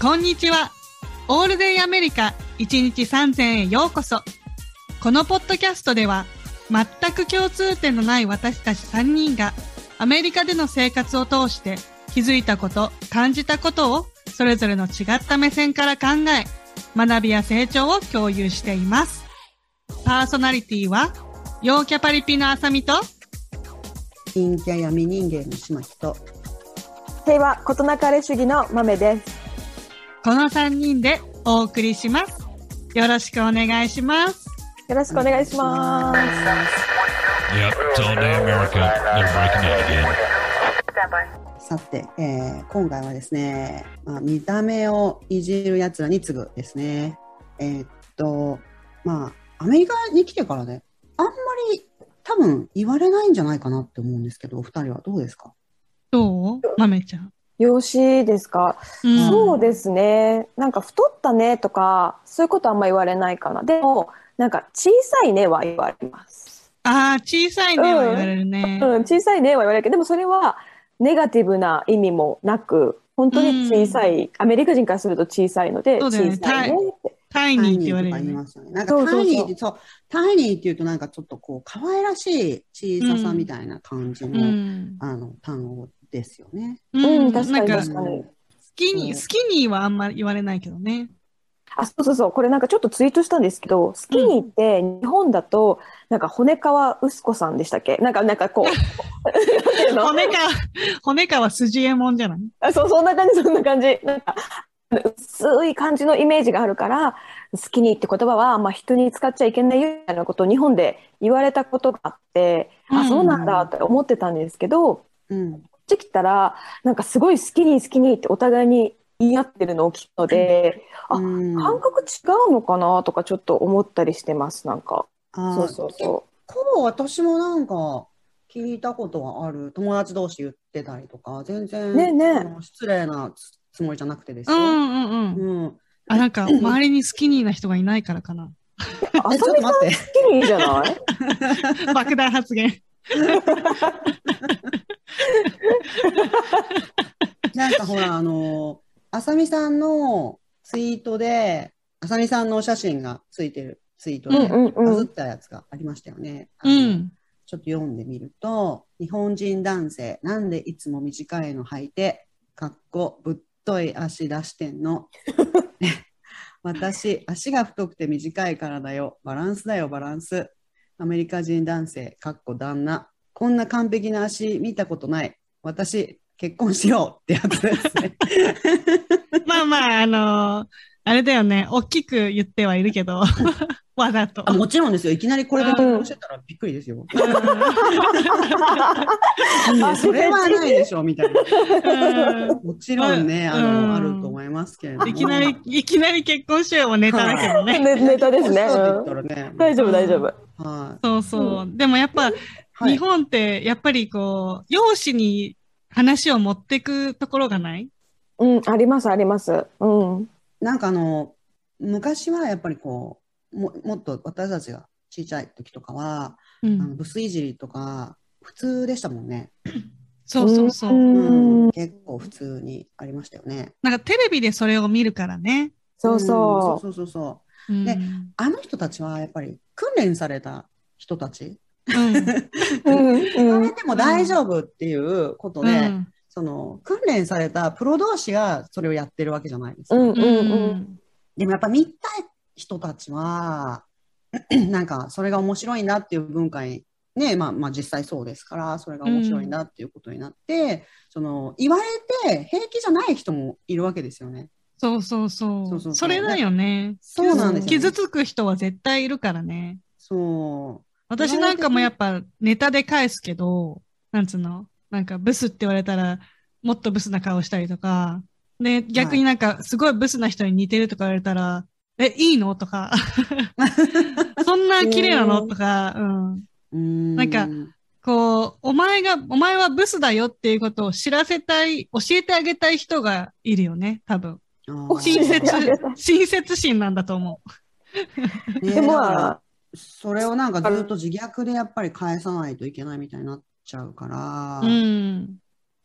こんにちは。オールデイアメリカ1日3000へようこそ。このポッドキャストでは、全く共通点のない私たち3人が、アメリカでの生活を通して気づいたこと、感じたことを、それぞれの違った目線から考え、学びや成長を共有しています。パーソナリティは、陽キャパリピのあさみと、陰キャ闇人間の島人。平和ことなかれ主義の豆です。この3人でお送りします。よろしくお願いします。よろしくお願いします。さて、えー今回はですね、まあ、見た目をいじる奴らに次ぐですね。えーっと、まあ、アメリカに来てからね、あんまり多分言われないんじゃないかなって思うんですけど、お二人はどうですか？どう？豆ちゃん。養子ですか、うんそうですね。なんか太ったねとか、そういうことあんま言われないかな。でも、なんか小さいねは言われます。ああ、小さいねは言われるね。うん、小さいねは言われるけど、でもそれはネガティブな意味もなく、本当に小さい、アメリカ人からすると小さいので、ね小さいねって。タイニーって言われる。ますよね。なんかタイニーって、そう、タイニーって言うとなんかちょっとこう、可愛らしい小ささみたいな感じうの、ん。あの、単語ですよね。うん、確かになんか、確かに。スキニー、スキニーはあんまり言われないけどね。あ、そうそうそう。これなんかちょっとツイートしたんですけど、スキニーって日本だと、なんか骨川薄子さんでしたっけ？なんか、なんかこう、骨か、骨かは筋右衛門じゃない？あそう、そんな感じ、そんな感じ。なんか、薄い感じのイメージがあるから、スキニーって言葉は、まあ人に使っちゃいけないよみたいなことを日本で言われたことがあって、うんあ、そうなんだって思ってたんですけど、うん。こっち来たら、なんかすごいスキニースキニーってお互いに言い合ってるのを聞くので、あうん感覚違うのかなとかちょっと思ったりしてます、なんか。そうそうそこう私もなんか聞いたことがある友達同士言ってたりとか全然ねえね失礼なつつもりじゃなくてですよ。うんうんうん。うんあ、なんか、周りにスキニーな人がいないからかな。う。あえちょっと待って。スキニーじゃない？爆弾発言。なんかほらあのあさみさんのツイートであさみさんのお写真がついてるツイートでバズったやつがありましたよね。あうのん。ちょっと読んでみると、日本人男性、なんでいつも短いの履いて、かっこぶっとい足出してんの。私、足が太くて短いからだよ。バランスだよ、バランス。アメリカ人男性、かっこ旦那。こんな完璧な足見たことない。私、結婚しようってやつですね。まあまあ、あのーあれだよね。大きく言ってはいるけど、わざと。あもちろんですよ。いきなりこれで結婚してたらびっくりですよ。いいねそれはないでしょ、みたいな。うんもちろんね、あの、うんあると思いますけれども。いきなり、いきなり結婚しようはネタだけどね。ねネタですね。大丈夫、大丈夫。はそうそう。でもやっぱ、い。はい日本って、やっぱりこう、容姿に話を持ってくところがない？うん、あります、あります。うん。なんかあの、昔はやっぱりこう、ももっと私たちが小さい時とかは、うあのん。ブスいじりとか、普通でしたもんね。そうそうそうう。うんん。結構普通にありましたよね。なんかテレビでそれを見るからね。そううんそそうそうそう。うん。であの人たちはやっぱり訓練された人たち。うん。う。うん、言わうん。れても大丈夫っていうことで、うん。その訓練されたプロ同士がそれをやってるわけじゃないですか。うん、うん、ううん。ん。でもやっぱ見たい人たちは、なんかそれが面白いなっていう文化に、ね、まあまあ実際そうですから、それが面白いなっていうことになって、その言われて平気じゃない人もいるわけですよね。そうそうそ。そうそうそうそれだよね。そうなんですよね傷つく人は絶対いるからね。そう。私なんかもやっぱネタで返すけど、なんつうの？なんかブスって言われたら、もっとブスな顔したりとか、で、逆になんかすごいブスな人に似てるとか言われたら、え、いいの？とか、そんな綺麗なの？とか、うん。うーん。なんかこう、お前が、お前はブスだよっていうことを知らせたい、教えてあげたい人がいるよね、多分。親切、親切心なんだと思ねでもそれをなんかずっと自虐でやっぱり返さないといけないみたいになっちゃうから、う。うん。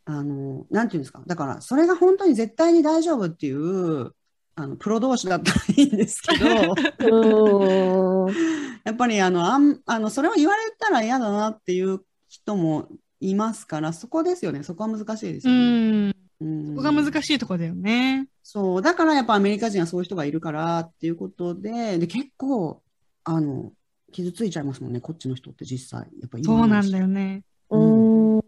あの、なんていうんですか。だから、それが本当に絶対に大丈夫っていう、あの、プロ同士だったらいいんですけど。やっぱりあの、あん、あの、それを言われたら嫌だなっていう人もいますから、そこですよね。そこは難しいですうよね。ん。うんここが難しいとこだよね。そう。だからやっぱアメリカ人はそういう人がいるからっていうことで、で、結構、あの、傷ついちゃいますもんね。こっちの人って実際。やっぱ言そうなんだよ。よね。うーん。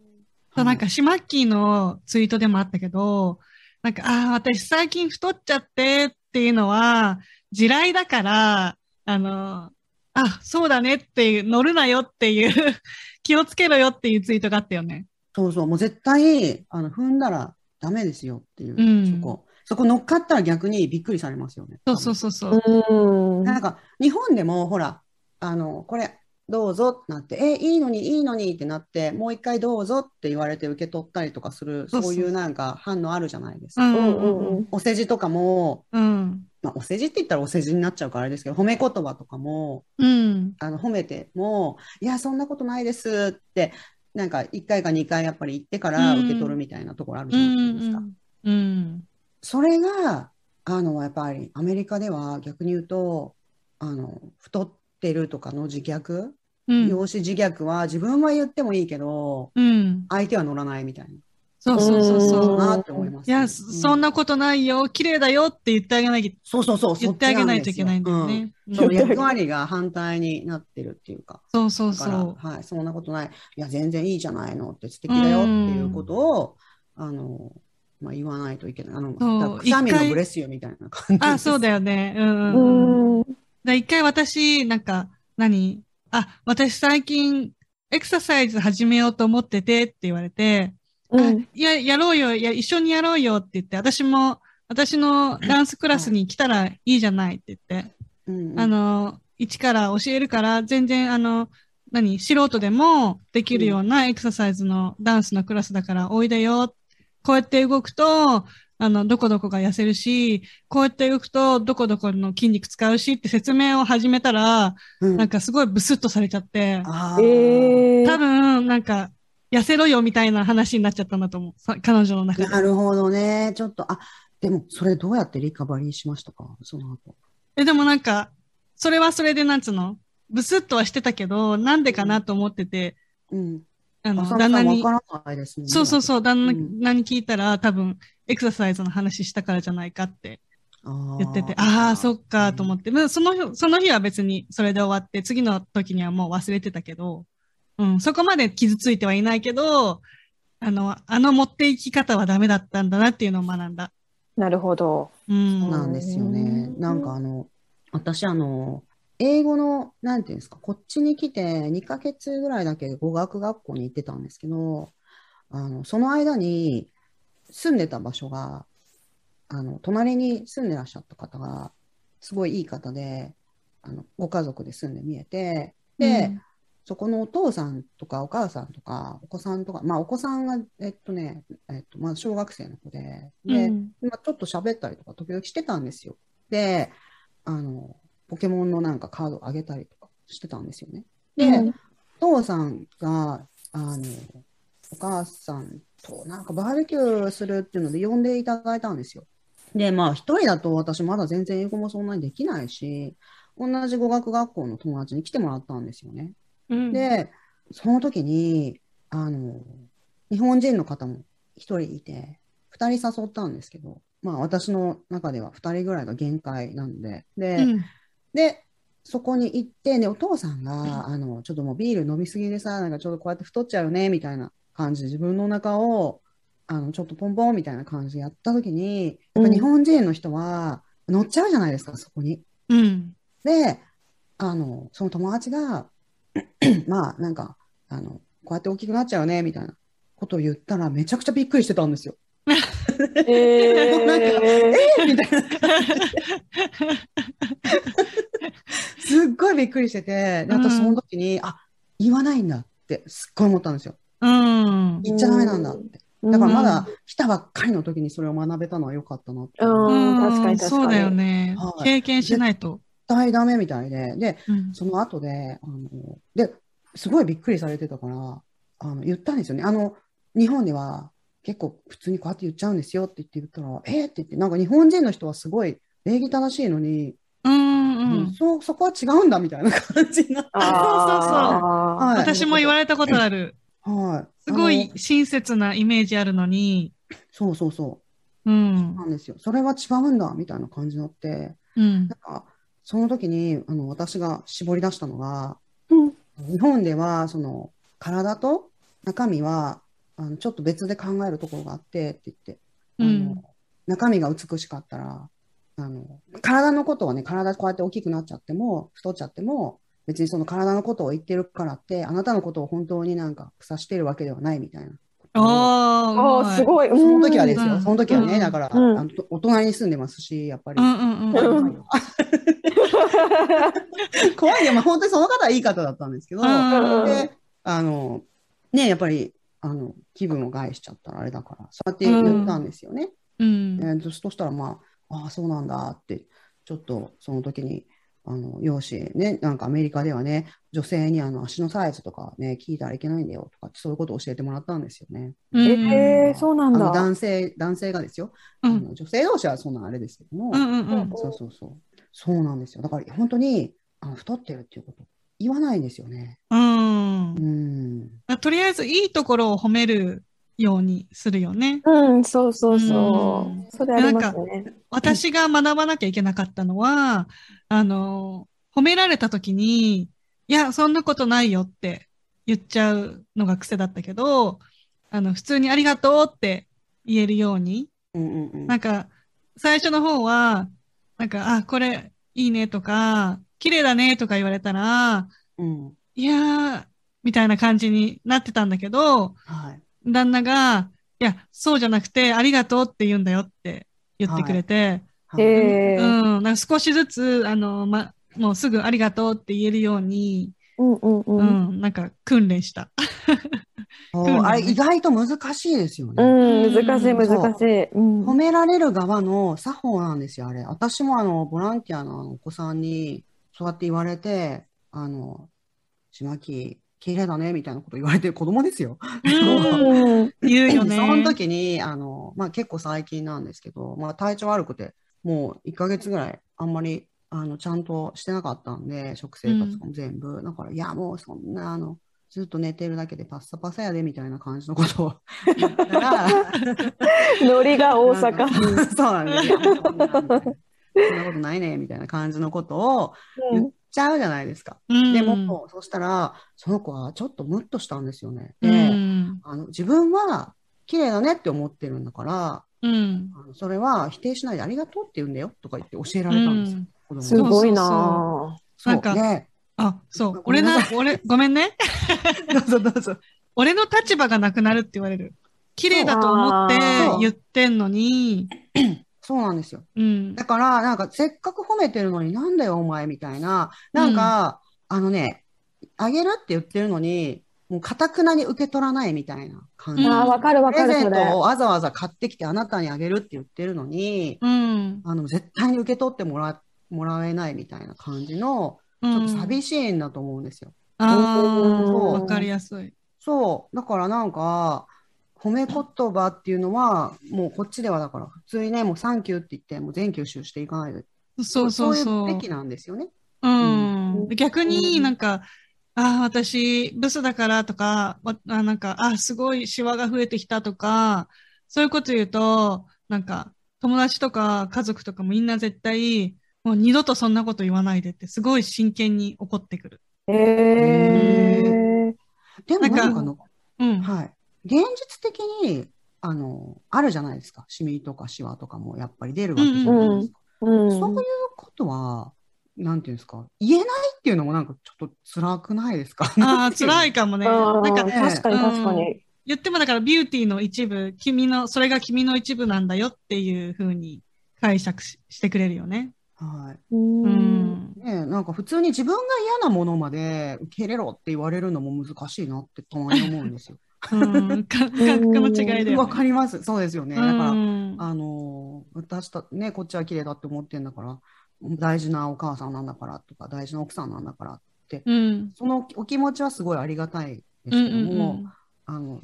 なんか、シマッキーのツイートでもあったけど、なんか、ああ、私最近太っちゃってっていうのは、地雷だから、あの、あ、そうだねっていう、乗るなよっていう、気をつけろよっていうツイートがあったよね。そうそう。もう絶対、あの、踏んだらダメですよっていう、うんそこ。そこ乗っかったら逆にびっくりされますよね。そうそうそうそう。なんか、日本でも、ほら、あの、これ、どうぞってなって、え、いいのに、いいのにってなって、もう一回どうぞって言われて受け取ったりとかする、そうそうそういうなんか反応あるじゃないですか。うんうんうんうん。お世辞とかも、うん。まあ、お世辞って言ったらお世辞になっちゃうからあれですけど、褒め言葉とかも、うん。あの、褒めても、いや、そんなことないですって、なんか、1回か2回やっぱり言ってから受け取るみたいなところあるじゃうん。ないですか。うん。それが、あの、やっぱりアメリカでは逆に言うと、あの、太ってるとかの自虐、うん。容姿自虐は自分は言ってもいいけど、うん。相手は乗らないみたいな。そうそうそううんそう。なって思いますいや、ね。そそんなことないよ。綺麗だよって言ってあげなきゃ、そうそうそう、言ってあげないといけないんだよね。うそう役割が反対になってるっていうか。そうそうそはい、そんなことない。いや、全然いいじゃないのって素敵だよっていうことを、あの、まあ、言わないといけない。あの、くしゃみの一回ブレスよみたいな感う。じあ、そうだよ。よね。うん。だ一回私、なんか、何？あ、私最近、エクササイズ始めようと思っててって言われて、あうん。いや、やろうよ、いや、一緒にやろうよって言って、私も、私のダンスクラスに来たらいいじゃないって言って、うんうんあの、一から教えるから、全然、あの、何、素人でもできるようなエクササイズのダンスのクラスだから、おいでよ。こうやって動くと、あの、どこどこが痩せるし、こうやって動くと、どこどこの筋肉使うしって説明を始めたら、うんなんかすごいブスッとされちゃって、あーええ多分、なんか、痩せろよみたいな話になっちゃったんだと思う。さ彼女の中で。なるほどね。ちょっと、あ、でも、それどうやってリカバリーしましたか？その後。え、でもなんか、それはそれでなんつうの？ブスッとはしてたけど、なんでかなと思ってて、うん。あの、旦那に。そうそうそう、旦うん那に聞いたら、多分、エクササイズの話したからじゃないかってあ言ってて、ああ、そっか、と思っって、まあその日、その日は別にそれで終わって、次の時にはもう忘れてたけど、うん、そこまで傷ついてはいないけど、あの、あの持っていき方はダメだったんだなっていうのを学んだ。なるほど。うん。そうなんですよね。うんなんかあの、私あの、英語の、なんていうんですか、こっちに来て2ヶ月ぐらいだけ語学学校に行ってたんですけど、あの、その間に住んでた場所が、あの、隣に住んでらっしゃった方が、すごいいい方で、あの、ご家族で住んで見えて、で、そこのお父さんとかお母さんとかお子さんとか、まあお子さんが、えっとね、えっと、まあ小学生の子で、で、うんまあちょっと喋ったりとか時々してたんですよ。で、あの、ポケモンのなんかカードあげたりとかしてたんですよね。で、うんお父さんが、あの、お母さんとなんかバーベキューするっていうので呼んでいただいたんですよ。で、まあ一人だと私まだ全然英語もそんなにできないし、同じ語学学校の友達に来てもらったんですよね。うん、で、その時に、あの、日本人の方も一人いて、二人誘ったんですけど、まあ私の中では二人ぐらいが限界なんで、で、うん、で、そこに行って、で、お父さんが、あの、ちょっともうビール飲みすぎでさ、なんかちょっとこうやって太っちゃうよね、みたいな感じで自分のお腹を、あの、ちょっとポンポンみたいな感じでやった時に、やっぱ日本人の人は乗っちゃうじゃないですか、そこに。うん。で、あの、その友達が、まあ、なんか、あの、こうやって大きくなっちゃうね、みたいなことを言ったら、めちゃくちゃびっくりしてたんですよ。えなんかーみたいな感じで。すっごいびっくりしてて、で、私その時に、あ、言わないんだって、すっごい思ったんですよ。うん。言っちゃダメなんだって。だからまだ来たばっかりの時にそれを学べたのは良かったなって。うん確かに確かにそうだよね。はい経験しないと。絶対ダメみたいで、で、うんその後で、あの、で、すごいびっくりされてたから、あの、言ったんですよね。あの、日本では結構普通にこうやって言っちゃうんですよって言って言ったら、えーって言って、なんか日本人の人はすごい礼儀正しいのに、うんうん。そう、そこは違うんだみたいな感じになって。あはい私も言われたことある。はい。すごあい親切なイメージあるのに、の。そうそうそうう。ん。なんですよ。それは違うんだみたいな感じになって、うんなん。か、その時に、あの、私が絞り出したのが、うん日本では、その、体と中身は、あの、ちょっと別で考えるところがあって、って言って、あの、うん中身が美しかったら、あの、体のことはね、体こうやって大きくなっちゃっても、太っちゃっても、別にその体のことを言ってるからって、あなたのことを本当になんか腐しているわけではないみたいな。ああ、すごい。その時はですよ、うん。その時はね、うん。だから、うん。あのお隣に住んでますし、やっぱり。怖いよ、まあ、本当にその方はいい方だったんですけど、うん。で、あの、ね、やっぱり、あの、気分を害しちゃったらあれだから、そうやって言ったんですよね。うんえーとそしたら、まあ、ああ、そうなんだって、ちょっとその時に、あの、容姿ね、なんかアメリカではね、女性にあの足のサイズとかね、聞いたらいけないんだよとかそういうことを教えてもらったんですよね。うんえー、そうなんだ。男性、男性がですよ。あうんの女性同士はそんなあれですけども、うんうんうん。そうそうそう。そうなんですよ。だから本当にあの太ってるっていうこと言わないんですよね。うんうん。とりあえずいいところを褒めるようにするよね。うん、そうそうそうう。んそれありますね。私が学ばなきゃいけなかったのは、あの、褒められた時に、いや、そんなことないよって言っちゃうのが癖だったけど、あの、普通にありがとうって言えるように、うんうんうん。なんか、最初の方は、なんか、あ、これいいねとか、綺麗だねとか言われたら、うん。いやー、みたいな感じになってたんだけど、はい。旦那が、いや、そうじゃなくて、ありがとうって言うんだよって言ってくれて、はいえー、うん、なんか少しずつ、あの、ま、もうすぐありがとうって言えるように、うんうんううん。ん、なんか訓練した。あれ意外と難しいですよね。うん、難しいうん難しい。うん褒められる側の作法なんですよ、あれ。私もあの、ボランティアのお子さんに、そうやって言われて、あの、島木、綺麗だね、みたいなこと言われてる子供ですよ。うん言うよね。その時に、あの、まあ、結構最近なんですけど、まあ、体調悪くて、もう1ヶ月ぐらい、あんまり、あの、ちゃんとしてなかったんで、食生活も全部。だから、いや、もうそんな、あの、ずっと寝てるだけでパッサパサやで、みたいな感じのことを言ったら、ノリが大阪。そうなんですよ。そんなそんなことないね、みたいな感じのことを言っちゃうじゃないですか。うんでも、そしたら、その子はちょっとムッとしたんですよね。うで、ん、あの自分は綺麗だねって思ってるんだから、うん、あのそれは否定しないでありがとうって言うんだよとか言って教えられたんですよ。子供にすごいなそうなんかで、あ、そう。俺な俺、ごめんね。どうぞどうぞ。俺の立場がなくなるって言われる。綺麗だと思ってそう言ってんのに、そうなんですよ。うん。だから、なんか、せっかく褒めてるのになんだよ、お前、みたいな。なんか、あのね、あげるって言ってるのに、もう、かたくなに受け取らないみたいな感じ。うんあーわかるわプレゼント。をわざわざ買ってきてあなたにあげるって言ってるのに、うん。あの、絶対に受け取ってもら、もらえないみたいな感じの、ちょっと寂しいんだと思うんですよ。ああ、わかりやすい。そう。だからなんか、褒め言葉っていうのは、もうこっちではだから、普通にね、もうサンキューって言って、もう全吸収していかないで。そうそうそそうう。いうべきなんですよね。うん。逆にうんなんか、ああ、私、ブスだからとか、わあなんか、あすごいシワが増えてきたとか、そういうこと言うと、なんか、友達とか家族とかもみんな絶対、もう二度とそんなこと言わないでって、すごい真剣に怒ってくる。えー、でもなんかなんかあの、うん。はい。現実的に、あの、あるじゃないですか。シミとかシワとかもやっぱり出るわけじゃないですか。うん。そういうことは、なんていうんですか、言えないっていうのもなんかちょっと辛くないですか？ああ、辛いか。かもね。なんか、確かに確かに。言ってもだからビューティーの一部、君の、それが君の一部なんだよっていう風に解釈ししてくれるよね。はい。う。うんん。ねえ、なんか普通に自分が嫌なものまで受け入れろって言われるのも難しいなってたまに思うんですよ。うん。感覚の違いだよわね。かります。そうですよね。うだから、ん。あのー私た、ね、こっちは綺麗だって思ってんだから、大事なお母さんなんだからとか、大事な奥さんなんだからって、うん。そのお気持ちはすごいありがたいですうんうけども、んあの、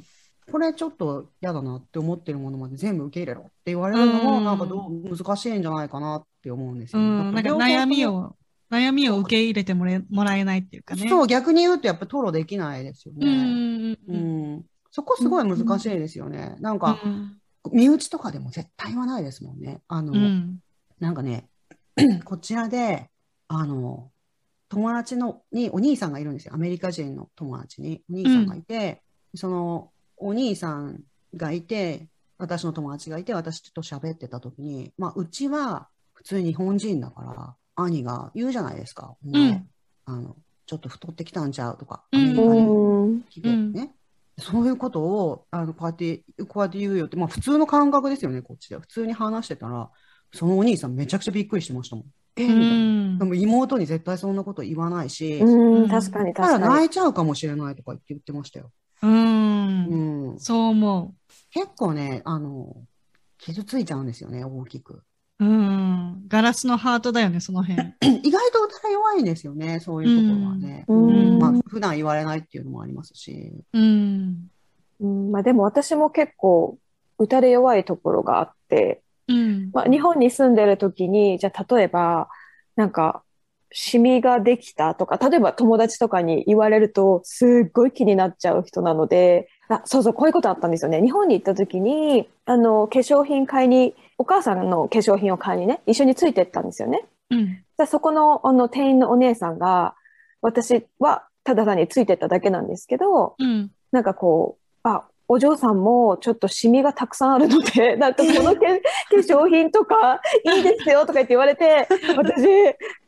これちょっと嫌だなって思ってるものまで全部受け入れろって言われるのも、うんなんかどう難しいんじゃないかなって思うんですうよ、ん、なんか悩みを、悩みを受け入れてもれもらえないっていうかね。そう、逆に言うとやっぱ吐露できないですようん。うね。ん。ううん。ん。そこすごい難しいですよね。なんか、うん。身内とかでも絶対言わないですもんね。あの、うん。なんかね、こちらで、あの、友達のにお兄さんがいるんですよ。アメリカ人の友達にお兄さんがいて、そのお兄さんがいて、私の友達がいて、私と喋ってた時に、まあ、うちは普通に日本人だから、兄が言うじゃないですか。うんあの、ちょっと太ってきたんちゃうとか、うんアメリカにうん。来てね。そういうことを、あの、こうやって、こうやって言うよって、まあ普通の感覚ですよね、こっちで。普通に話してたら、そのお兄さんめちゃくちゃびっくりしてましたもん。えうみたいな。んで。も妹に絶対そんなこと言わないし、うん、確かにただ確かに。泣いちゃうかもしれないとか言って言ってましたよ。う。うんん。そう思結構ね、あの、傷ついちゃうんですよね、大きく。う。うん。ガラスのハートだよね、その辺。意外と歌弱いんですよね、そういうところはね。うんうんまあ、普段言われないっていうのもありますし。うん。うん、まあでも私も結構打たれ弱いところがあって、うん。まあ日本に住んでる時に、じゃあ例えば、なんか、シミができた？とか、例えば友達とかに言われると、すっごい気になっちゃう人なので、あ、そうそう、こういうことあったんですよね。日本に行った時に、あの、化粧品買いに、お母さんの化粧品を買いにね、一緒についてったんですよね。うん。でそこの、あの、店員のお姉さんが、私はただ単についてっただけなんですけど、うん。なんかこう、あ、お嬢さんもちょっとシミがたくさんあるので、なんかこのけ化粧品とかいいですよとか言って言われて、私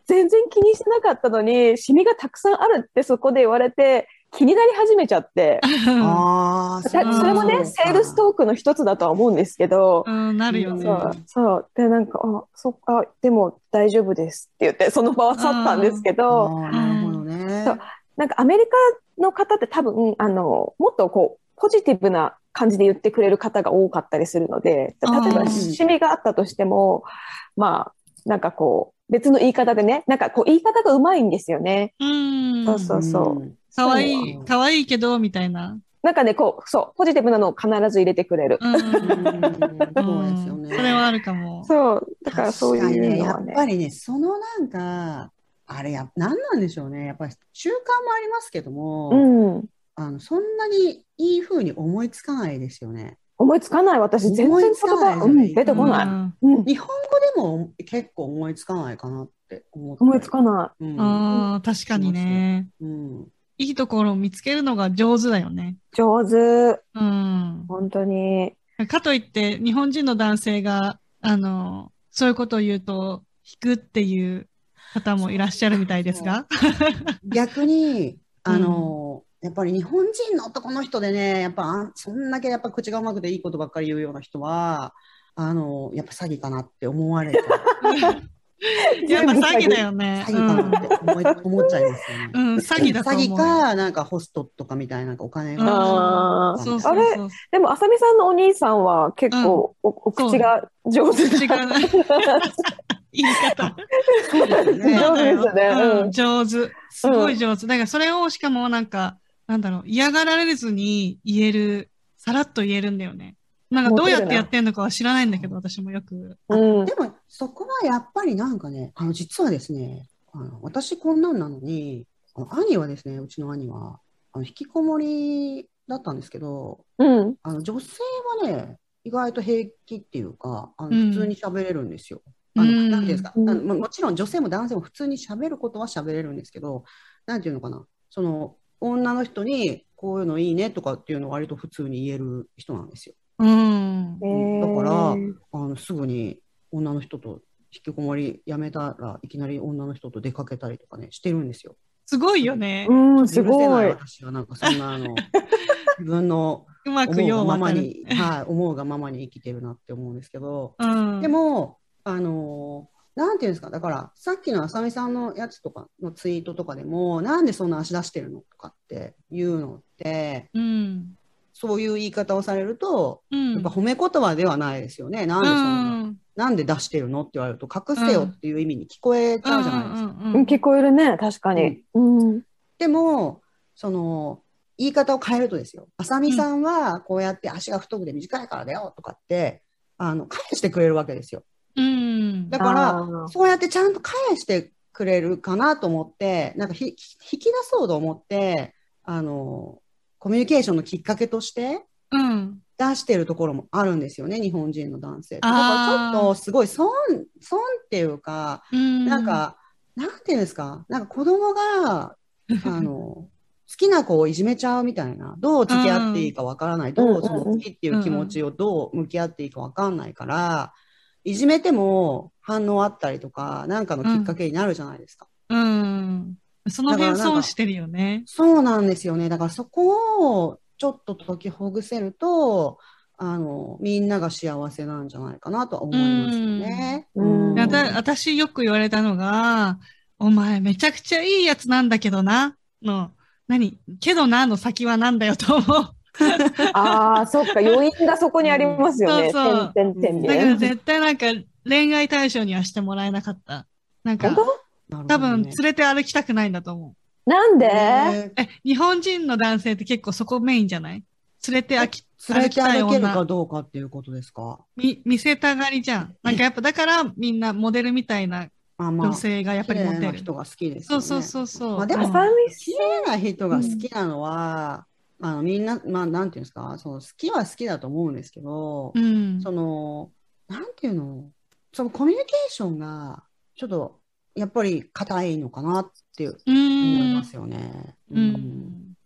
全然気にしてなかったのに、シミがたくさんあるってそこで言われて、気になり始めちゃって、ああ、それもね、セールストークの一つだとは思うんですけど、うん、なるよね。そう、そう。で、なんか、あ、そっか、でも大丈夫ですって言って、その場は去ったんですけあど、ーなるほどね。そう。なんかアメリカの方って多分、あの、もっとこう、ポジティブな感じで言ってくれる方が多かったりするので、例えあばーシミがあったとしても、まあ、なんかこう、別の言い方でね、なんかこう、言い方がうまいんですよね。うん。そうそうそう。んかわいい、かわいいけど、みたいな。なんかね、こう、そう、ポジティブなのを必ず入れてくれる。うん。うんそうですよね。それはあるかも。そう、だからそういうのはね。っぱりね、そのなんか、あれや、何なんでしょうね。やっぱり習慣もありますけども、うん。あの、そんなにいい風に思いつかないですよね。思いつかない。私、全然思言葉、うん、出てこない。うんうん。日本語でも結構思いつかないかなって思って。思いつかなうん。ああ、確かにね。うん。いいところを見つけるのが上手だよね。い。上手。うん。本当に。かといって、日本人の男性が、あの、そういうことを言うと、引くっていう方もいらっしゃるみたいですが。逆に、あの、やっぱり日本人の男の人でね、やっぱあそんだけやっぱ口がうまくていいことばっかり言うような人は、あの、やっぱ詐欺かなって思われて、やっぱ詐欺だよね。詐欺かなって思い思っちゃいますよね。うん、うん、詐欺だと思うよ。詐欺か、なんかホストとかみたいななんかお金があーそうそうあれ？でも、あさみさんのお兄さんは結構お、お口が上手違うな。言い方。そうですよね。上手ですよねうんうん上手。すごい上手。だからそれをしかもなんか、なんだろう、嫌がられずに言える、さらっと言えるんだよね。なんかどうやってやってんのかは知らないんだけど、私もよく。うんでも、そこはやっぱりなんかね、あの、実はですね、あの、私こんなんなのに、あの兄はですね、うちの兄は、あの、引きこもりだったんですけど、うん。あの、女性はね、意外と平気っていうか、あの、うん普通に喋れるんですよ。あの、うんなんていうんですか、うんあのももちろん女性も男性も普通に喋ることは喋れるんですけど、なんていうのかな、その、女の人にこういうのいいねとかっていうのを割と普通に言える人なんですよ。うん。えだからーあのすぐに女の人と引きこもりやめたらいきなり女の人と出かけたりとかねしてるんですよ。すごいよね。うん、すごい。私はなんかそんなあの 自分のうまく。ままに、はい、思うがままに生きてるなって思うんですけど、うん。でもあのなんていうんですかだからさっきのあさみさんのやつとかのツイートとかでもなんでそんな足出してるのとかっていうのってうん。そういう言い方をされるとうん。やっぱ褒め言葉ではないですよね。なんでそんなうんなんで出してるのって言われると、隠せよっていう意味に聞こえちゃうじゃないですか。聞こえるね、確かに。うん。でも、その、言い方を変えるとですよ。あさみさんはこうやって足が太くて短いからだよとかって、あの、返してくれるわけですよ。うん。だから、そうやってちゃんと返してくれるかなと思って、なんかひ引き出そうと思って、あの、コミュニケーションのきっかけとしてうん。出してるところもあるんですよね、日本人の男性。だからちょっとすごい損、損っていうか、うん。なん、か、なんていうんですか、なんか子供が、あの、好きな子をいじめちゃうみたいな、どう付き合っていいかわからない、どうその好きっていう気持ちをどう向き合っていいかわかんないから、いじめても反応あったりとか、なんかのきっかけになるじゃないですか。うん。その辺損してるよね。そうなんですよね。だからそこをちょっと解きほぐせると、あの、みんなが幸せなんじゃないかなとは思いますよね。うん私よく言われたのが、お前めちゃくちゃいいやつなんだけどな、の、何？けどなの先はなんだよと思う。ああ、そっか、余韻がそこにありますよね。そうそうだから。絶対なんか恋愛対象にはしてもらえなかった。なんか多分連れて歩きたくないんだと思う。なんで、ねえ、日本人の男性って結構そこメインじゃない？連れてあき連れて歩きたい歩けるか女どうかっていうことですか？み、見せたがりじゃん。なんかやっぱだからみんなモデルみたいなまあまあ、女性がやっぱりモ綺麗テる。な人が好きですよね。そうそうそうそう。まあでもうんあさみ綺麗な人が好きなのは、あのみんな、まあなんていうんですか、その好きは好きだと思うんですけど、うん。その、なんていうの、そのコミュニケーションが、ちょっと、やっぱり硬いのかなっていうう思いんますよね。うん。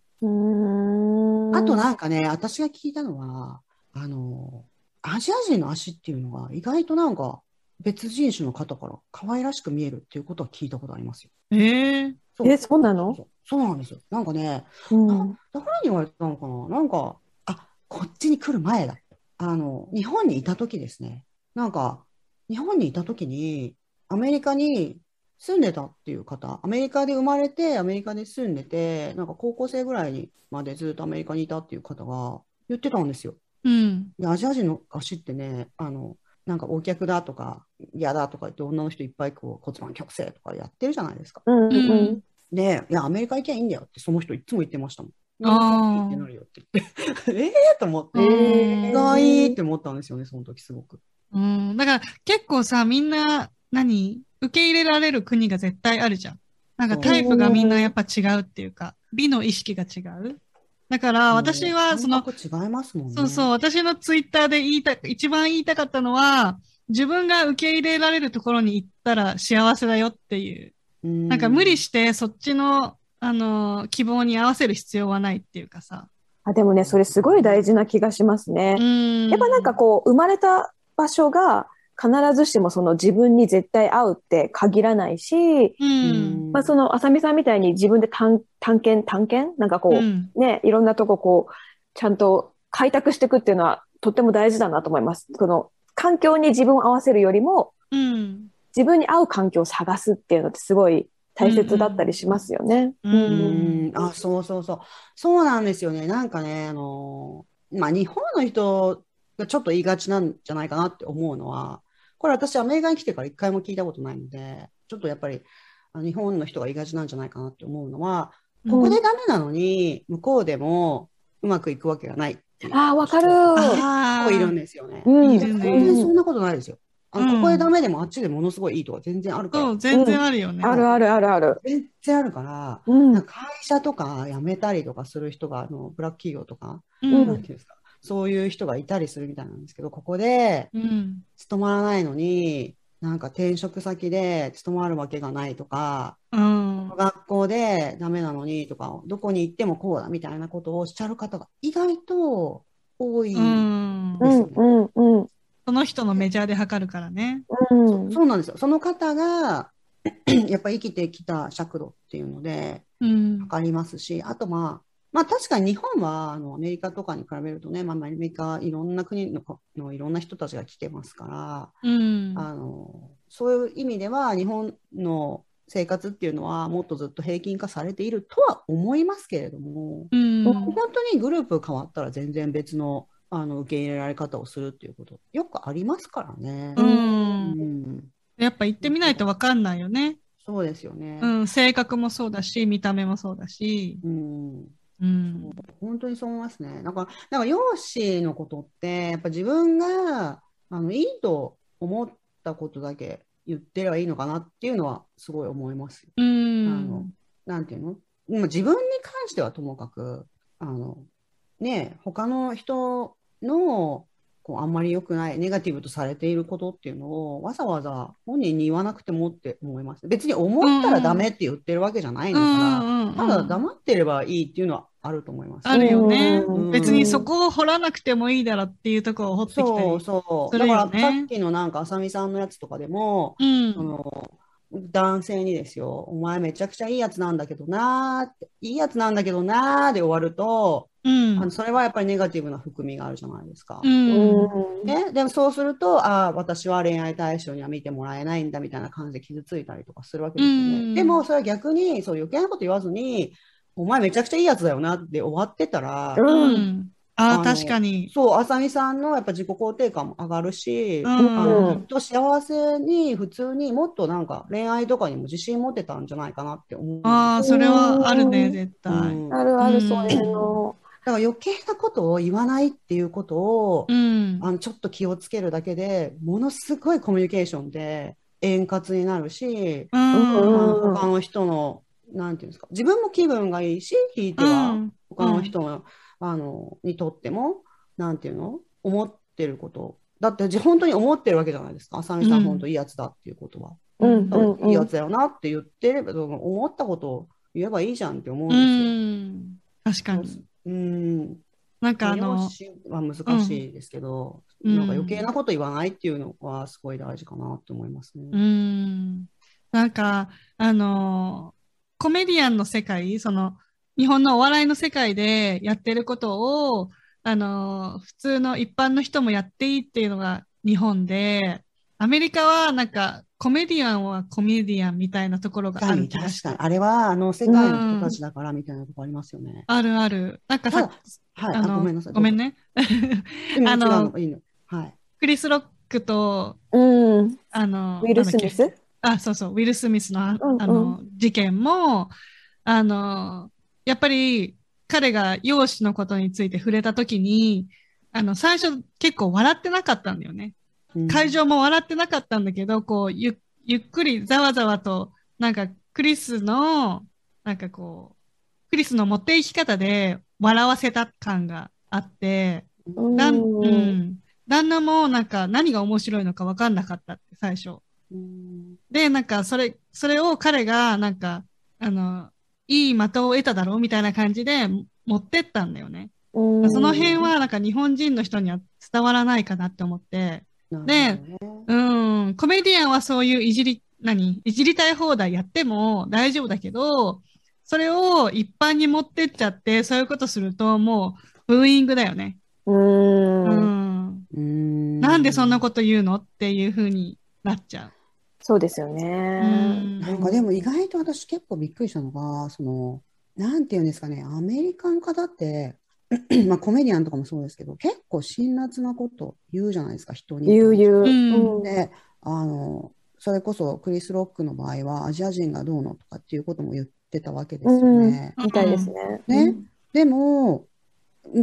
あとなんかね、私が聞いたのは、あの、アジア人の足っていうのが意外となんか別人種の方から可愛らしく見えるっていうことは聞いたことありますよ。ええそうえ、そうなの？そうなんですよ。なんかね、うん。誰に言われたのかな？なんか、あ、こっちに来る前だ。あの、日本にいた時ですね。なんか、日本にいた時に、アメリカに住んでたっていう方、アメリカで生まれて、アメリカで住んでて、なんか高校生ぐらいにまでずっとアメリカにいたっていう方が言ってたんですよ。うん。で、アジア人の足ってね、あの、なんかお客だとか、嫌だとか言って女の人いっぱいこう骨盤矯正とかやってるじゃないですか。うんうんうんで、いや、アメリカ行きゃいいんだよって、その人いつも言ってましたもん。ってなるよって言って。ええと思って、えー意外って思ったんですよね、その時すごく。うん。だから結構さ、みんな、何？受け入れられる国が絶対あるじゃん。なんかタイプがみんなやっぱ違うっていうか、美の意識が違う。だから私はその、感覚違いますもんね。そうそう、私のツイッターで言いた、一番言いたかったのは、自分が受け入れられるところに行ったら幸せだよっていう。うん。なんか無理してそっちの、あの、希望に合わせる必要はないっていうかさ。あ、でもね、それすごい大事な気がしますね。んやっぱなんかこう、生まれた場所が必ずしもその自分に絶対合うって限らないし、う。うんん。まあその、あさみさんみたいに自分で探探検、探検？なんかこう、うんね、いろんなとここう、ちゃんと開拓していくっていうのはとっても大事だなと思います。この、環境に自分を合わせるよりも、うん。自分に合う環境を探すっていうのってすごい大切だったりしますよね。う。うんん。あ、そうそうそう。そうなんですよね。なんかね、あの、まあ、日本の人がちょっと言いがちなんじゃないかなって思うのは、これ私アメリカに来てから一回も聞いたことないので、ちょっとやっぱり日本の人が言いがちなんじゃないかなって思うのは、ここでダメなのに、向こうでもうまくいくわけがないっていうああ、わかる。あ人いるんですよね。うん全然そんなことないですよ。あの、うんここでダメでもあっちでものすごいいいとか全然あるからそう、。全然あるよね。あるあるあるある。全然あるから、うん。なんか会社とか辞めたりとかする人が、あの、ブラック企業とか、うんなんていうんですか、そういう人がいたりするみたいなんですけど、ここでうん。勤まらないのに、なんか転職先で勤まるわけがないとか、うん。学校でダメなのにとか、どこに行ってもこうだみたいなことをおっしゃる方が意外と多い。うんう。んうんうんその人のメジャーで測るからね。うん。そうなんですよ。その方が、やっぱ生きてきた尺度っていうので、うんわ。かりますし、あとまあ、まあ確かに日本はあのアメリカとかに比べるとね、まあ、アメリカいろんな国ののいろんな人たちが来てますから、うん。あのそういう意味では日本の生活っていうのはもっとずっと平均化されているとは思いますけれども、うん。本当にグループ変わったら全然別のあの受け入れられ方をするっていうことよくありますからね。う。うんん、やっぱ行ってみないとわかんないよね。そうですよね。うん。性格もそうだし、見た目もそうだし。うんうん。本当にそう思いますね。なんか、なんか容姿のことって、やっぱ自分が、あの、いいと思ったことだけ言ってればいいのかなっていうのはすごい思います。うあのん。なんていうの？まあ自分に関してはともかく、あの、ねえ、他の人の、こう、あんまり良くない、ネガティブとされていることっていうのを、わざわざ本人に言わなくてもって思います。別に思ったらダメって言ってるわけじゃないんだから、ただ黙ってればいいっていうのはあると思います。あるよねうん。別にそこを掘らなくてもいいだろっていうところを掘ってきたそうり。そう。すだからさっきのなんか、あさみさんのやつとかでも、うんそ。の男性にですよ、お前めちゃくちゃいいやつなんだけどなーって、いいやつなんだけどなーで終わると、うんあのそれはやっぱりネガティブな含みがあるじゃないですか。うん。うんね、でもそうすると、ああ、私は恋愛対象には見てもらえないんだみたいな感じで傷ついたりとかするわけですよね。うんでもそれは逆にそう余計なこと言わずに、お前めちゃくちゃいいやつだよなって終わってたら、うんうん。ああ、確かに。そう、あさみさんのやっぱ自己肯定感も上がるし、うんあのきっと幸せに普通にもっとなんか恋愛とかにも自信持てたんじゃないかなって思う。ああ、それはあるね、絶う対。んあるある、うんそういうの。だから余計なことを言わないっていうことを、うん。あのちょっと気をつけるだけでものすごいコミュニケーションで円滑になるし、うん。他の人の、なんていうんですか、自分も気分がいいし、ひいてはうん他の人の、あのにとっても、なんていうの、思ってること。だってじ本当に思ってるわけじゃないですか。あさみさうんん、本当いいやつだっていうことは。うんいいやつだよなって言ってれば、思ったことを言えばいいじゃんって思うんうですよ。ん。確かに。うん。なんかあ容の、姿は難しいですけど、うんなんか余計なこと言わないっていうのはすごい大事かなって思いますね。うん。なんか、あの、コメディアンの世界、その、日本のお笑いの世界でやってることを、あの、普通の一般の人もやっていいっていうのが日本で、アメリカはなんか、コメディアンはコメディアンみたいなところがあ確かに、る。確かに。あれは、あの、世界の人たちだからみたいなとこありますよね。あるある。なんかさはい、あ、あの、ごめんなさい。ごめんね。今。あのいいの。はい。クリス・ロックと、うん。あの、ウィル・スミスあ、そうそう、ウィル・スミスのあうんうんあの事件も、あの、やっぱり彼が容姿のことについて触れたときに、あの、最初結構笑ってなかったんだよね。うん会場も笑ってなかったんだけど、こう、ゆ、ゆっくりざわざわと、なんかクリスの、なんかこう、クリスの持っていき方で笑わせた感があって、だん、うんうん。旦那もなんか何が面白いのか分かんなかったって最初。うんで、なんかそれ、それを彼がなんか、あの、いい的を得ただろうみたいな感じで持ってったんだよね。うんその辺はなんか日本人の人には伝わらないかなって思って、なるほどでねうん、コメディアンはそういういじり、何？いじりたい放題やっても大丈夫だけど、それを一般に持ってっちゃって、そういうことするともうブーイングだよね。う。うんん。うんなんでそんなこと言うの？っていう風になっちゃそうですよう。うね。ん。なんかでも意外と私結構びっくりしたのが、その、なんていうんですかね、アメリカの方って、まあコメディアンとかもそうですけど、結構辛辣なこと言うじゃないですか、人に。言う言う。うんうんで、あの、それこそクリス・ロックの場合はアジア人がどうのとかっていうことも言ってたわけですよね。みたいですね。ねでも、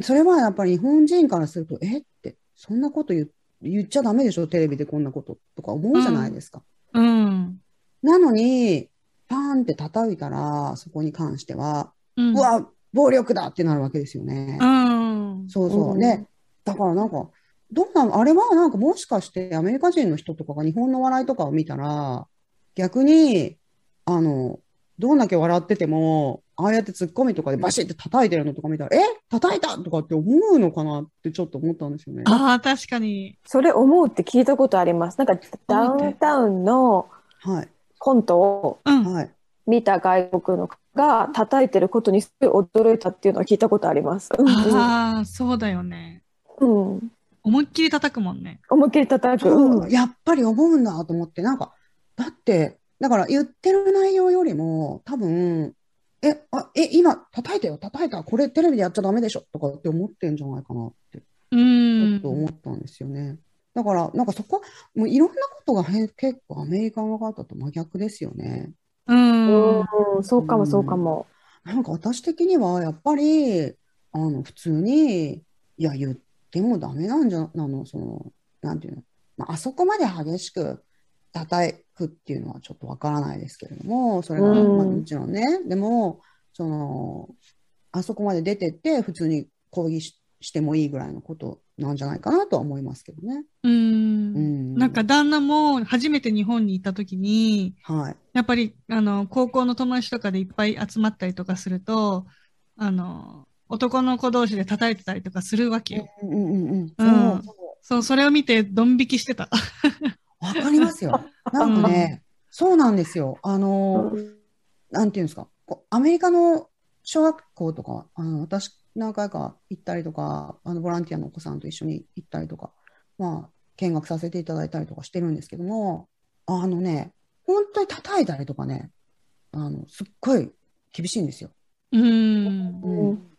それはやっぱり日本人からすると、えって、そんなこと言言っちゃダメでしょ、テレビでこんなこととか思うじゃないですか。うん。なのに、パーンって叩いたら、そこに関しては、うん。うわ、暴力だってなるわけですよね。うん。そうそう。うんで、だからなんか、どうなのあれはなんかもしかしてアメリカ人の人とかが日本の笑いとかを見たら、逆に、あの、どんだけ笑ってても、ああやってツッコミとかでバシッて叩いてるのとか見たら、え？叩いたとかって思うのかなってちょっと思ったんですよね。ああ、確かに。それ思うって聞いたことあります。なんかダウンタウンのはい。コントをうん。はい。見た外国の方が叩いてることにすごい驚いたっていうのを聞いたことあります。うんああ、そうだよね。うんうん思いっきり叩くもんね。思いっきり叩く。うんやっぱり思うんだと思って、なんか、だって、だから言ってる内容よりも、多分、え、あ、え、今、叩いたよ、叩いた、これテレビでやっちゃダメでしょとかって思ってんじゃないかなって、うちょんっと。思ったんですよね。だから、なんかそこ、もういろんなことがへ結構アメリカの方と真逆ですよね。うん。うんそうかもそうかも。なんか私的にはやっぱり、あの、普通に、いや、言ってもダメなんじゃ、なの、その、なんていうの、まあ、あそこまで激しく叩くっていうのはちょっとわからないですけれども、それが、うんまあ、もちろんね、でも、その、あそこまで出てって、普通に抗議し、してもいいぐらいのことなんじゃないかなとは思いますけどね。う。うんん。なんか旦那も初めて日本に行った時に、はい。やっぱり、あの、高校の友達とかでいっぱい集まったりとかすると、あの、男の子同士で叩いてたりとかするわけよ。うん。そう、それを見てドン引きしてた。わかりますよ。なんかね、そうなんですよ。あの、なんていうんですか、こうアメリカの小学校とか、あの私、何回か行ったりとか、あのボランティアのお子さんと一緒に行ったりとか、まあ、見学させていただいたりとかしてるんですけども、あのね、本当に叩いたりとかね、あの、すっごい厳しいんですよ。うん。うんうん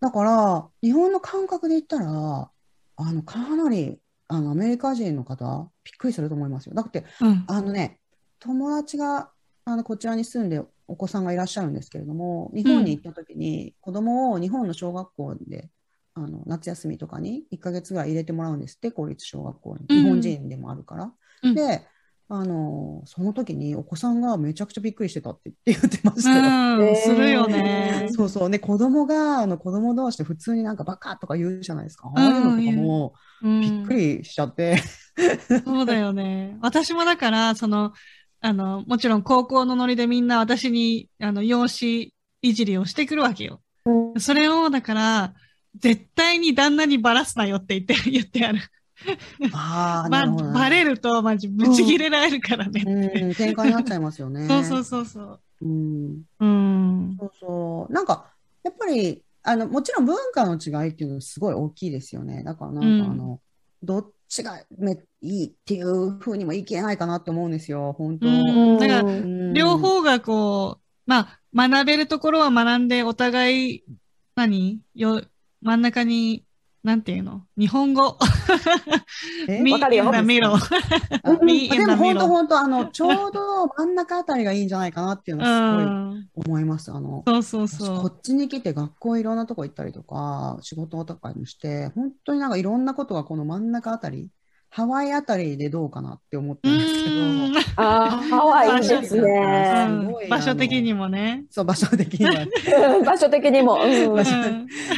だから、日本の感覚で言ったら、あの、かなり、あの、アメリカ人の方、びっくりすると思いますよ。だって、うん。あのね、友達があのこちらに住んでお子さんがいらっしゃるんですけれども、日本に行った時に子供を日本の小学校であの夏休みとかに1ヶ月ぐらい入れてもらうんですって、公立小学校に。うん日本人でもあるから。うんで、あの、その時にお子さんがめちゃくちゃびっくりしてたって 言ってましたよ。うん、するよね。そうそう。ね、子供が、あの子供同士で普通になんかバカとか言うじゃないですか。ああいうのとかもうんびっくりしちゃって。そうだよね。私もだから、その、あの、もちろん高校のノリでみんな私に、あの、容姿いじりをしてくるわけよ。うんそれを、だから、絶対に旦那にバラすなよって言って、言ってある。ああ、ば、なるほどねバレると、マジ、ブチ切れられるからね。うん、喧嘩になっちゃいますよね。そうそうそうそう。うん、うん。そうそう。なんか、やっぱり、あの、もちろん文化の違いっていうのはすごい大きいですよね。だからなんかあの、どっちがめいいっていうふうにも言い切れないかなって思うんですよ、本当。うんだからうん両方がこう、まあ、学べるところは学んで、お互い、何？よ、真ん中に、なんていうの？日本語。え？Me わかるよ in the でも本当.本当あの、ちょうど真ん中あたりがいいんじゃないかなっていうのうはすごいん。思います。あの、そうそう私そう。こっちに来て学校いろんなとこ行ったりとか、仕事とかにして、本当になんかいろんなことがこの真ん中あたり、ハワイあたりでどうかなって思ってうるんですけど、ん。ああ、ハワイいいですうね。場所的にもね。そう、場所的には。場所的にも。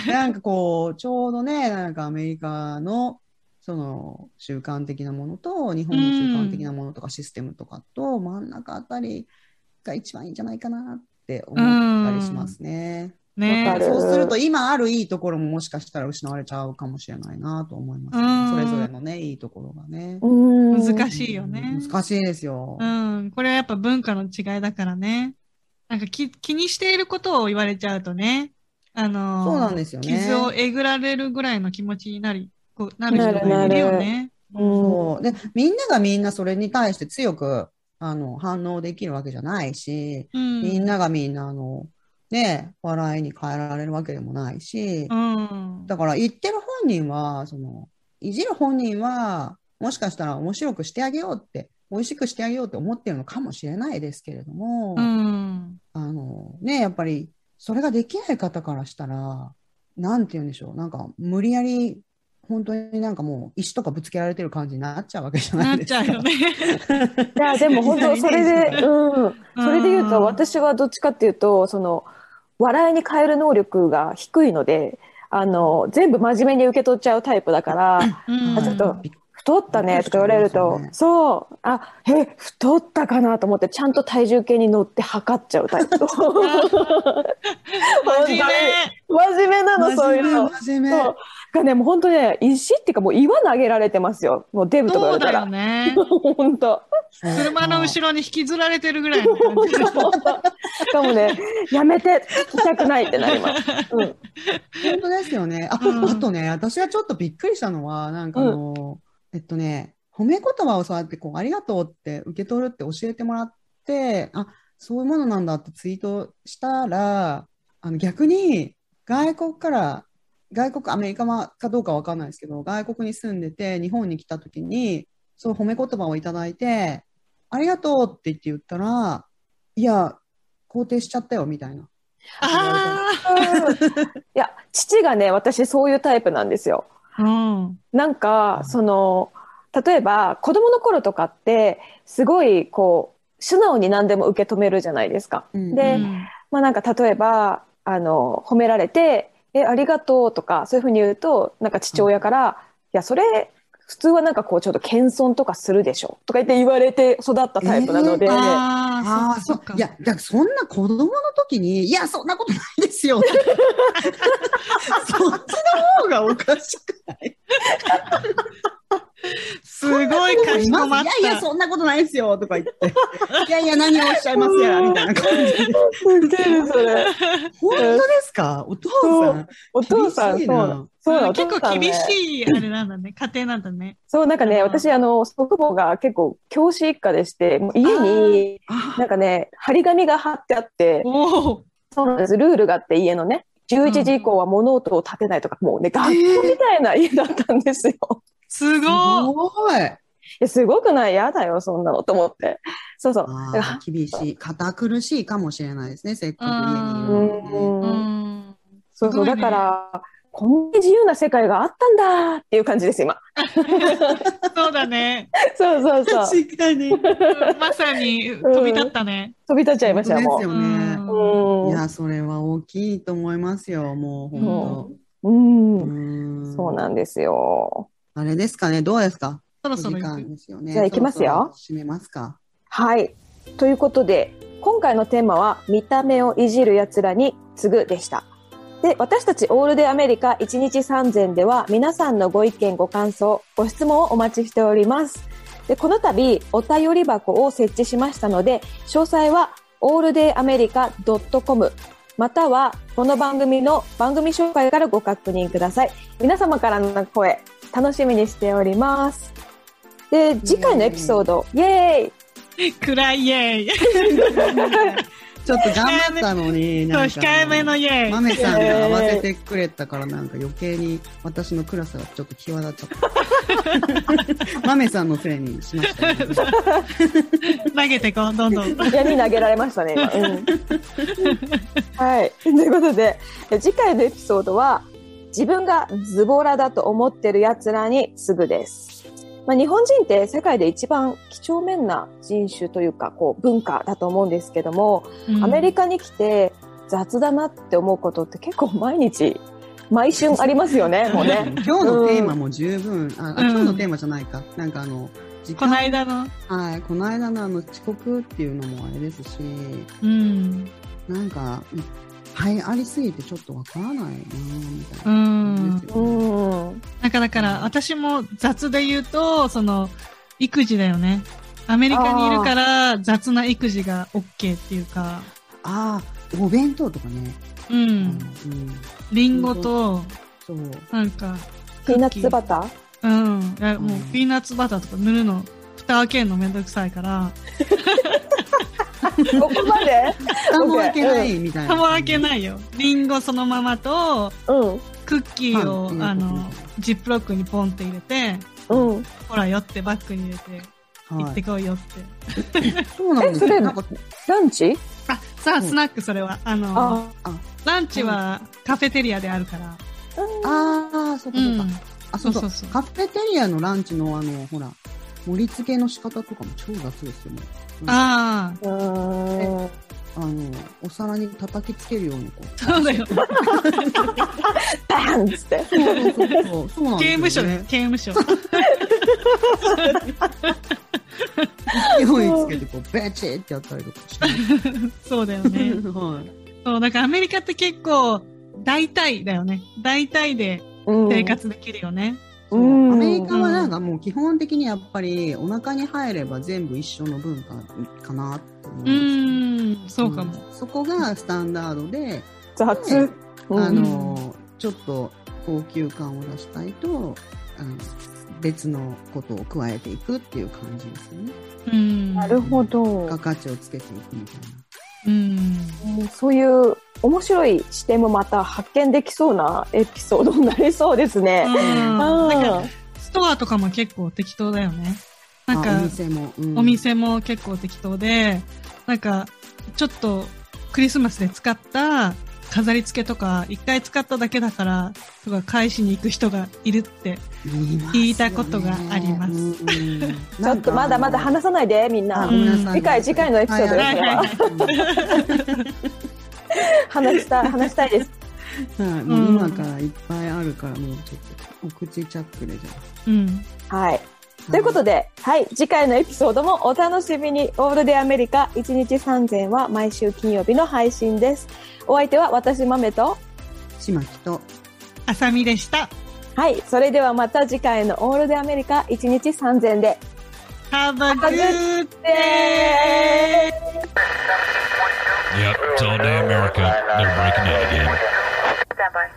なんかこう、ちょうどね、なんかアメリカの、その習慣的なものと、日本の習慣的なものとかシステムとかと、真ん中あたりが一番いいんじゃないかなって思ったりしますね。ねそうすると、今あるいいところももしかしたら失われちゃうかもしれないなと思いますね、うんそれぞれのね、いいところがね。うん難しいよね。難しいですよ。うん。これはやっぱ文化の違いだからね。なんか気気にしていることを言われちゃうとね。あのーそうなんですよね傷をえぐられるぐらいの気持ちになり、こうなる人がいるよね。うんそうで、みんながみんなそれに対して強くあの反応できるわけじゃないし、うん。みんながみんなあの、ね、笑いに変えられるわけでもないし、うん。だから言ってる本人は、その、いじる本人は、もしかしたら面白くしてあげようって、美味しくしてあげようって思ってるのかもしれないですけれども、うん。あの、ね、やっぱり、それができない方からしたら、なんて言うんでしょう、なんか、無理やり、本当になんかもう、石とかぶつけられてる感じになっちゃうわけじゃなないっですか。ちゃうよね。いや、でも本当、それで、うん。それで言うと、私はどっちかっていうと、その、笑いに変える能力が低いので、あの、全部真面目に受け取っちゃうタイプだから、うんあちょっと太ったねとか言われるとそう、あ、え、太ったかなと思って、ちゃんと体重計に乗って測っちゃうタイプ。真面目。真面目なの、そういうの。真面目。そう。がね、もう本当ね、石っていうかもう岩投げられてますよ。もうデブとか言わそうだよれたら。ね。本当。車の後ろに引きずられてるぐらいの感じ。本当。しかもね、やめて、聞きたくないってなります。うん。本当ですよね。あ、うんあとね、私がちょっとびっくりしたのは、なんかあの、えっとね、褒め言葉をそうやってこう、ありがとうって受け取るって教えてもらって、あ、そういうものなんだってツイートしたら、あの逆に外国から、外国、アメリカかどうかわかんないですけど、外国に住んでて日本に来た時に、そう褒め言葉をいただいて、ありがとうって言って言ったら、いや、肯定しちゃったよみたいな。あ いや、父がね、私そういうタイプなんですよ。あ。うん。なんか、その、例えば子供の頃とかって、すごいこう、素直に何でも受け止めるじゃないですか。うんでうんまあなんか例えば、あの、褒められて、え、ありがとうとか、そういうふうに言うと、なんか父親から、いや、それ、普通はなんかこう、ちょっと謙遜とかするでしょ。とか言って言われて育ったタイプなので、あああ、あ、そっか、いや、だからそんな子供の時に、いや、そんなことないですよ。そっちの方がおかしくない？すごいかしこまった。いやいや、そんなことないですよ。とか言って。いやいや、何をおっしゃいますや、みたいな感じで。すげえそれ。本当ですか？お父さん。お父さん、そう。そう結構厳い。しい、あれなんだね。家庭なんだね。そう、なんかね、うん私、あの、祖父母が結構教師一家でして、もう家に、あなんかね、張り紙が貼ってあって、おお。そうなんです。ルールがあって、家のね。11時以降は物音を立てないとか、もうね、学校みたいな家だったんですよ。すごい。すごい。すごくない？嫌だよ、そんなのと思って。そうそう。厳しい。堅苦しいかもしれないですね。せっかく家にいる。そうそう。ねだから、こんな自由な世界があったんだっていう感じです、今。そうだね。そうそうそう。確かに。まさに飛び立ったね。飛び立っちゃいましたですよね。うんうんいや、それは大きいと思いますよ。もう本うん当。うんそうなんですよ。あれですかね。どうですか？おそろそろ。間ですよね。じゃあ行きますよそろそろ締めますか。はい。ということで、今回のテーマは、見た目をいじる奴らに次ぐでした。で、私たちオールデイアメリカ1日3000では、皆さんのご意見、ご感想、ご質問をお待ちしております。で、この度、お便り箱を設置しましたので、詳細は、alldayamerica.com または、この番組の番組紹介からご確認ください。皆様からの声、楽しみにしております。で、次回のエピソード、イエーイ暗いイェーイ。ちょっと頑張ったのに、なんか控えめのイェーイ。マメさんが合わせてくれたからなんか余計に私の暗さがちょっと際立っちゃった。マメさんのせいにしました、ね。投げてこう、どんどん。矢に投げられましたね、今。うんはい。ということで、次回のエピソードは、自分がズボラだと思ってる奴らに次ぐです。まあ、日本人って世界で一番几帳面な人種というか、こう、文化だと思うんですけども、アメリカに来て雑だなって思うことって結構毎日、毎春ありますよね、もうね。今日のテーマも十分、あ、あうん今日のテーマじゃないか。なんかあの、時この間の？はい、この間のあの遅刻っていうのもあれですし、うん。なんか、いっぱいありすぎてちょっとわからないなみたいうなね。ん。なんかだから、私も雑で言うと、その、育児だよね。アメリカにいるから雑な育児が OK っていうか、ああ、お弁当とかね。う。うんん。リンゴと、そう。なんか、ピーナッツバター？うん。もううんピーナッツバターとか塗るの、蓋開けるのめんどくさいから、ここまで？蓋も開けないみたいな。蓋も開けないよ。リンゴそのままと、うん。クッキーを、はいあの、ジップロックにポンって入れて、うん。ほらよってバッグに入れて、行はい。ってこいよって。そうなんですえそれよ。なんか、ランチ？あ、さあ、うんスナックそれは。あの、あランチはカフェテリアであるから。ああ、そっかうそっか。ん。あ、そうそうそうそうそうカフェテリアのランチのあの、ほら、盛り付けの仕方とかも超雑ですよね。あうーん。あの、お皿に叩きつけるようにこう。あ、そうだよ。バーンっつって。そうそうそう。そうなん刑務所だよ。。刑務所。勢いつけてこう、ベチってやったりとかして。そうだよね。はい。そう、だからアメリカって結構、大体だよね。大体で生活できるよね。そううんアメリカはなんかもう基本的にやっぱりお腹に入れば全部一緒の文化かなって思ういます。そうかも。んそこがスタンダードで、雑。あの、ちょっと高級感を出したいと、あの別のことを加えていくっていう感じですよね。うん。なるほど付加。価値をつけていくみたいな。うん。うんそういう面白い視点もまた発見できそうなエピソードになりそうですね。うん。かストアとかも結構適当だよね。なんあおか、店も。うんお店も結構適当で、なんか、ちょっと、クリスマスで使った飾り付けとか、一回使っただけだから、とか返しに行く人がいるって。聞いたことがありますうんちょっとまだまだ話さないで、みんあな次回次回のエピソードはいですはいよ。話したい、話したいです。はい、もう今からいっぱいあるから、もうちょっと、お口チャックでじゃうん。はい。ということで、はい、次回のエピソードもお楽しみに。オールデイアメリカ1日3000は毎週金曜日の配信です。お相手は私、豆と。あ、しまきと、あさみでした。はい、それではまた次回のオールデイアメリカ1日3000で。Have a, Have good, day. Yep, it's all day America. They're breaking out again. Stand by.